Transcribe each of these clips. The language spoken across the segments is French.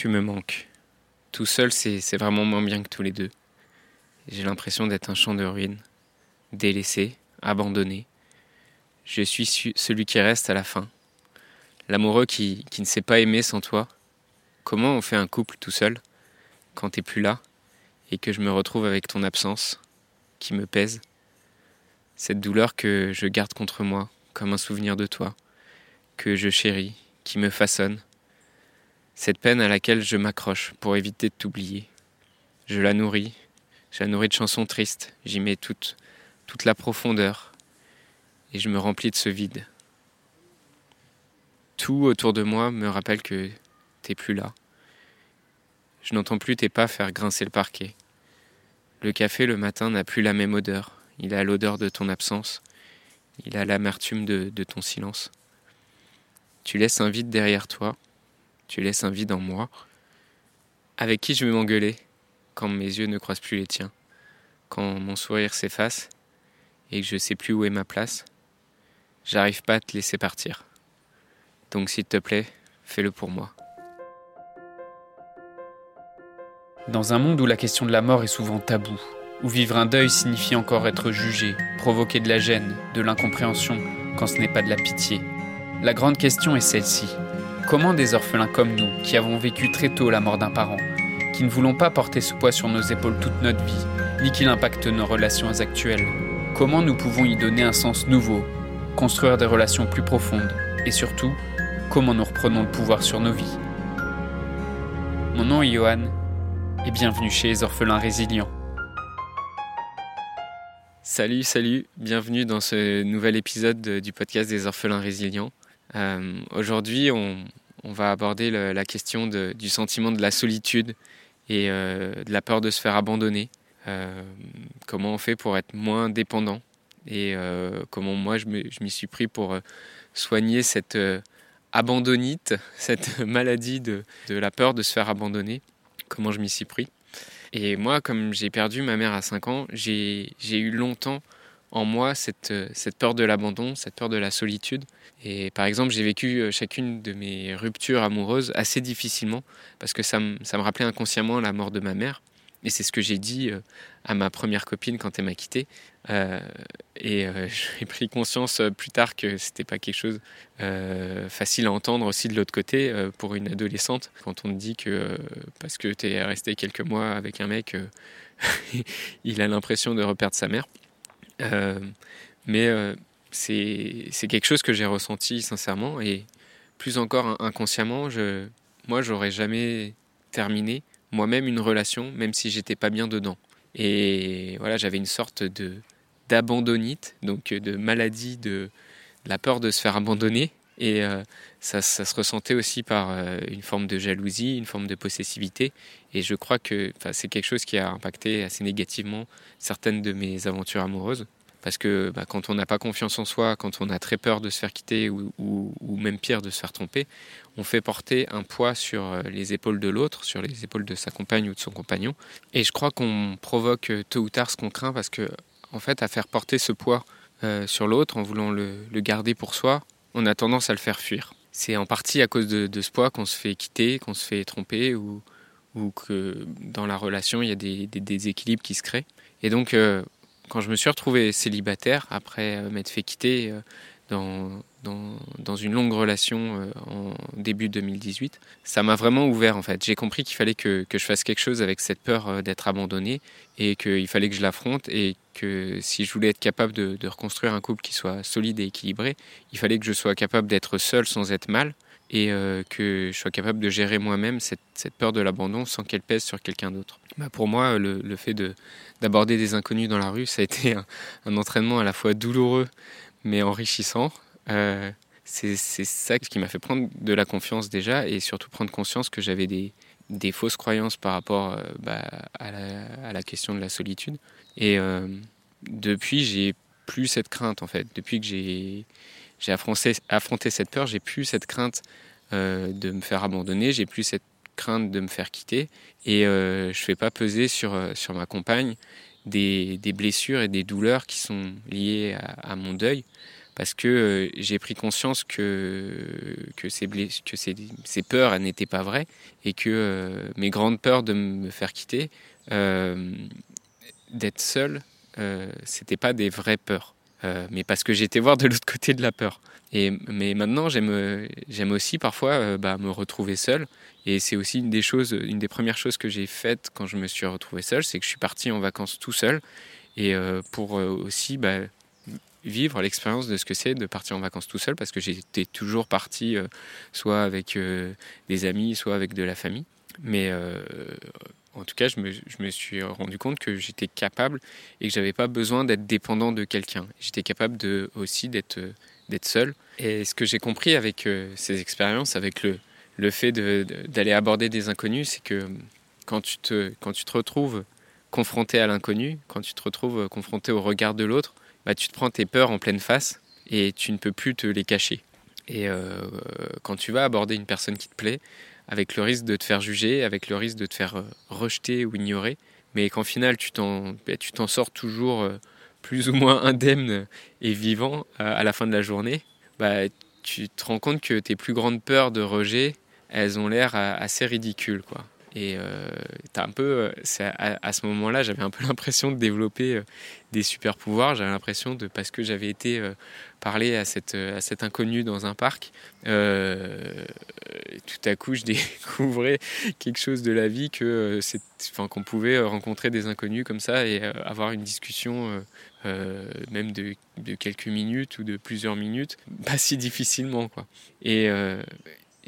tu me manques. Tout seul, c'est vraiment moins bien que tous les deux. J'ai l'impression d'être un champ de ruines, délaissé, abandonné. Je suis celui qui reste à la fin, l'amoureux qui, ne sait pas aimer sans toi. Comment on fait un couple tout seul, quand t'es plus là, et que je me retrouve avec ton absence, qui me pèse? Cette douleur que je garde contre moi, comme un souvenir de toi, que je chéris, qui me façonne. Cette peine à laquelle je m'accroche pour éviter de t'oublier. Je la nourris, je la nourris de chansons tristes, j'y mets toute, toute la profondeur, et je me remplis de ce vide. Tout autour de moi me rappelle que t'es plus là. Je n'entends plus tes pas faire grincer le parquet. Le café le matin n'a plus la même odeur. Il a l'odeur de ton absence. Il a l'amertume de, de ton silence. Tu laisses un vide derrière toi. Tu laisses un vide en moi. Avec qui je vais m'engueuler quand mes yeux ne croisent plus les tiens, quand mon sourire s'efface et que je sais plus où est ma place. J'arrive pas à te laisser partir. Donc s'il te plaît, fais-le pour moi. Dans un monde où la question de la mort est souvent taboue, où vivre un deuil signifie encore être jugé, provoquer de la gêne, de l'incompréhension, quand ce n'est pas de la pitié, la grande question est celle-ci. Comment des orphelins comme nous, qui avons vécu très tôt la mort d'un parent, qui ne voulons pas porter ce poids sur nos épaules toute notre vie, ni qu'il impacte nos relations actuelles, comment nous pouvons y donner un sens nouveau, construire des relations plus profondes, et surtout, comment nous reprenons le pouvoir sur nos vies Mon nom est Johan, et bienvenue chez les orphelins résilients. Salut, salut, bienvenue dans ce nouvel épisode du podcast des orphelins résilients. Euh, aujourd'hui, on, va aborder la question du sentiment de la solitude et euh, de la peur de se faire abandonner. Euh, comment on fait pour être moins dépendant et comment moi je m'y suis pris pour soigner cette abandonnite, cette maladie de, de, la peur de se faire abandonner, comment je m'y suis pris. Et moi, comme j'ai perdu ma mère à 5 ans, j'ai eu longtemps en moi cette, cette peur de l'abandon, cette peur de la solitude. Et par exemple, j'ai vécu euh, chacune de mes ruptures amoureuses assez difficilement parce que ça me, rappelait inconsciemment la mort de ma mère. Et c'est ce que j'ai dit euh, à ma première copine quand elle m'a quitté. Euh, et j'ai pris conscience plus tard que c'était pas quelque chose facile à entendre aussi de l'autre côté pour une adolescente. Quand on te dit que parce que tu es resté quelques mois avec un mec, il a l'impression de reperdre sa mère. Mais c'est quelque chose que j'ai ressenti sincèrement et plus encore inconsciemment, je, moi j'aurais jamais terminé moi-même une relation même si j'étais pas bien dedans. Et voilà, j'avais une sorte de d'abandonnite, donc de maladie de, la peur de se faire abandonner et euh, ça, se ressentait aussi par euh, une forme de jalousie, une forme de possessivité. Et je crois que c'est quelque chose qui a impacté assez négativement certaines de mes aventures amoureuses. Parce que bah, quand on n'a pas confiance en soi, quand on a très peur de se faire quitter ou, même pire de se faire tromper, on fait porter un poids sur euh, les épaules de l'autre, sur les épaules de sa compagne ou de son compagnon. Et je crois qu'on provoque tôt ou tard ce qu'on craint parce que, en fait, à faire porter ce poids sur l'autre en voulant le, garder pour soi, on a tendance à le faire fuir. C'est en partie à cause de, ce poids qu'on se fait quitter, qu'on se fait tromper ou, que dans la relation, il y a des, déséquilibres qui se créent. Et donc, quand je me suis retrouvé célibataire, après euh, m'être fait quitter euh, dans, une longue relation euh, en début 2018, ça m'a vraiment ouvert en fait. J'ai compris qu'il fallait que, je fasse quelque chose avec cette peur d'être abandonné et qu'il fallait que je l'affronte et que si je voulais être capable de, reconstruire un couple qui soit solide et équilibré, il fallait que je sois capable d'être seul sans être mal et que je sois capable de gérer moi-même cette, peur de l'abandon sans qu'elle pèse sur quelqu'un d'autre. Bah pour moi, le, fait de, d'aborder des inconnus dans la rue, ça a été un, entraînement à la fois douloureux mais enrichissant. Euh, c'est ça qui m'a fait prendre de la confiance déjà et surtout prendre conscience que j'avais des, des, fausses croyances par rapport euh, bah, à, la, à, la, question de la solitude. Et euh, depuis, j'ai plus cette crainte en fait. Depuis que j'ai affronté, affronté cette peur, j'ai plus cette crainte de me faire abandonner, j'ai plus cette crainte de me faire quitter et euh, je ne fais pas peser sur, euh, sur ma compagne des, blessures et des douleurs qui sont liées à, mon deuil parce que j'ai pris conscience que, que, ces, que ces, ces peurs n'étaient pas vraies et que mes grandes peurs de me faire quitter, d'être seul, c'était pas des vraies peurs. Mais parce que j'étais voir de l'autre côté de la peur. Et, mais maintenant, j'aime, aussi parfois bah, me retrouver seul et c'est aussi une des choses, une des premières choses que j'ai faites quand je me suis retrouvé seul, c'est que je suis parti en vacances tout seul et euh, pour euh, aussi bah, vivre l'expérience de ce que c'est de partir en vacances tout seul parce que j'étais toujours parti euh, soit avec des amis, soit avec de la famille. Mais en tout cas, je me, suis rendu compte que j'étais capable et que j'avais pas besoin d'être dépendant de quelqu'un. J'étais capable de, aussi d'être d'être seul. Et ce que j'ai compris avec ces expériences, avec le, fait d'aller aborder des inconnus, c'est que quand tu, te, quand tu te retrouves confronté à l'inconnu, quand tu te retrouves confronté au regard de l'autre, bah, tu te prends tes peurs en pleine face et tu ne peux plus te les cacher. Et euh, quand tu vas aborder une personne qui te plaît, avec le risque de te faire juger, avec le risque de te faire euh, rejeter ou ignorer, mais qu'en final tu t'en bah, sors toujours euh, plus ou moins indemne et vivant à la fin de la journée, bah, tu te rends compte que tes plus grandes peurs de rejet, elles ont l'air euh, assez ridicules, quoi. Et euh, un peu, euh, à, à, ce moment-là, j'avais un peu l'impression de développer euh, des super pouvoirs. J'avais l'impression de, parce que j'avais été euh, parler à cette, à cet inconnu dans un parc, euh, tout à coup, je découvrais quelque chose de la vie que, enfin, qu'on pouvait rencontrer des inconnus comme ça et avoir une discussion, même de, quelques minutes ou de plusieurs minutes, pas si difficilement, quoi.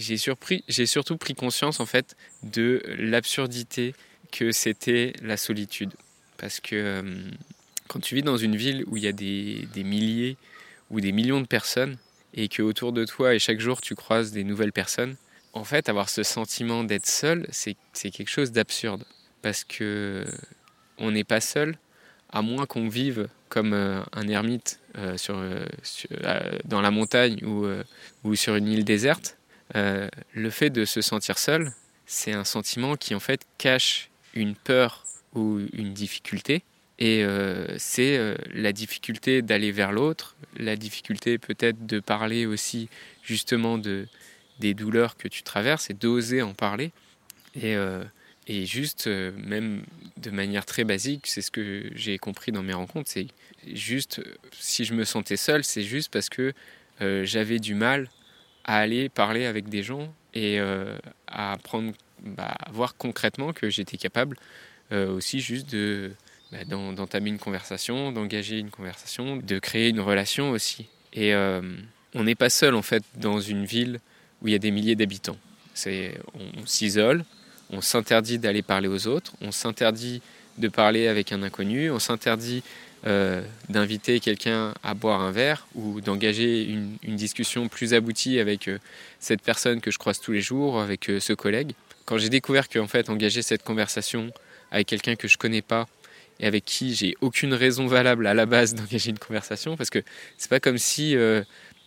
J'ai surtout pris conscience en fait de l'absurdité que c'était la solitude. Parce que euh, quand tu vis dans une ville où il y a des, milliers ou des millions de personnes et que autour de toi et chaque jour tu croises des nouvelles personnes, en fait avoir ce sentiment d'être seul, c'est quelque chose d'absurde. Parce que on n'est pas seul, à moins qu'on vive comme euh, un ermite euh, dans la montagne ou sur une île déserte euh, le fait de se sentir seul, c'est un sentiment qui en fait cache une peur ou une difficulté. Et euh, c'est euh, la difficulté d'aller vers l'autre, la difficulté peut-être de parler aussi justement de, des douleurs que tu traverses et d'oser en parler. Et, et juste, même de manière très basique, c'est ce que j'ai compris dans mes rencontres, c'est juste, si je me sentais seul, c'est juste parce que j'avais du mal à aller parler avec des gens et euh, à prendre, bah, voir concrètement que j'étais capable euh, aussi juste de bah, d'entamer une conversation, d'engager une conversation, de créer une relation aussi. Et euh, on n'est pas seul en fait dans une ville où il y a des milliers d'habitants. On s'isole, on s'interdit d'aller parler aux autres, on s'interdit de parler avec un inconnu, on s'interdit euh, d'inviter quelqu'un à boire un verre ou d'engager une, discussion plus aboutie avec euh, cette personne que je croise tous les jours, avec euh, ce collègue. Quand j'ai découvert qu'en fait engager cette conversation avec quelqu'un que je connais pas et avec qui j'ai aucune raison valable à la base d'engager une conversation, parce que c'est pas comme si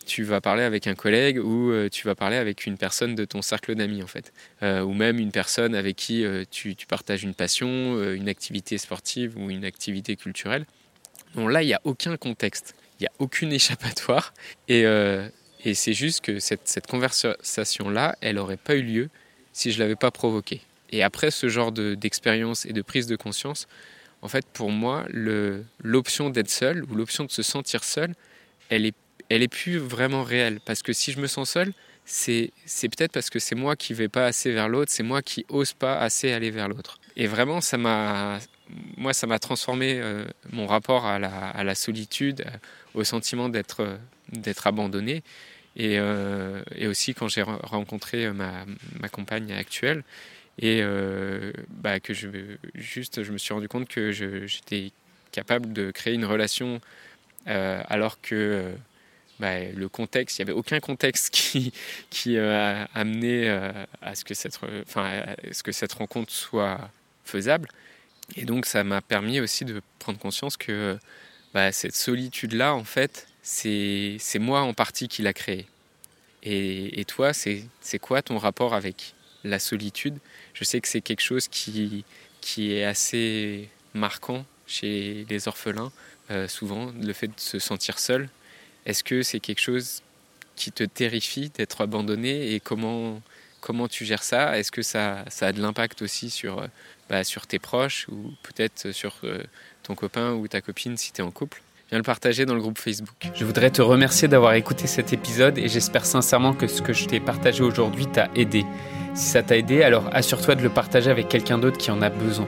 tu vas parler avec un collègue ou tu vas parler avec une personne de ton cercle d'amis en fait, ou même une personne avec qui tu, partages une passion, une activité sportive ou une activité culturelle. Là, il n'y a aucun contexte, il n'y a aucune échappatoire. Et, euh, et c'est juste que cette, conversation-là, elle n'aurait pas eu lieu si je ne l'avais pas provoquée. Et après ce genre d'expérience de, et de prise de conscience, en fait, pour moi, l'option d'être seul ou l'option de se sentir seul, elle est, plus vraiment réelle. Parce que si je me sens seul, c'est peut-être parce que c'est moi qui vais pas assez vers l'autre, c'est moi qui ose pas assez aller vers l'autre. Et vraiment, ça m'a moi, ça m'a transformé euh, mon rapport à la, à la solitude, euh, au sentiment d'être euh, abandonné. Et, et, aussi quand j'ai rencontré ma, ma, compagne actuelle, et bah, que je, juste, je me suis rendu compte que j'étais capable de créer une relation alors que bah, le contexte, il n'y avait aucun contexte qui, qui a amené à ce que, cette, enfin, à ce que cette rencontre soit faisable. Et donc ça m'a permis aussi de prendre conscience que bah, cette solitude-là, en fait, c'est moi en partie qui l'a créée. Et, toi, c'est quoi ton rapport avec la solitude? Je sais que c'est quelque chose qui, qui est assez marquant chez les orphelins, euh, souvent, le fait de se sentir seul. Est-ce que c'est quelque chose qui te terrifie d'être abandonné? Et comment, comment tu gères ça? Est-ce que ça, ça a de l'impact aussi sur, bah, sur tes proches ou peut-être sur euh, ton copain ou ta copine si tu es en couple Viens le partager dans le groupe Facebook. Je voudrais te remercier d'avoir écouté cet épisode et j'espère sincèrement que ce que je t'ai partagé aujourd'hui t'a aidé. Si ça t'a aidé, alors assure-toi de le partager avec quelqu'un d'autre qui en a besoin.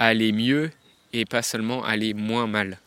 aller mieux et pas seulement aller moins mal.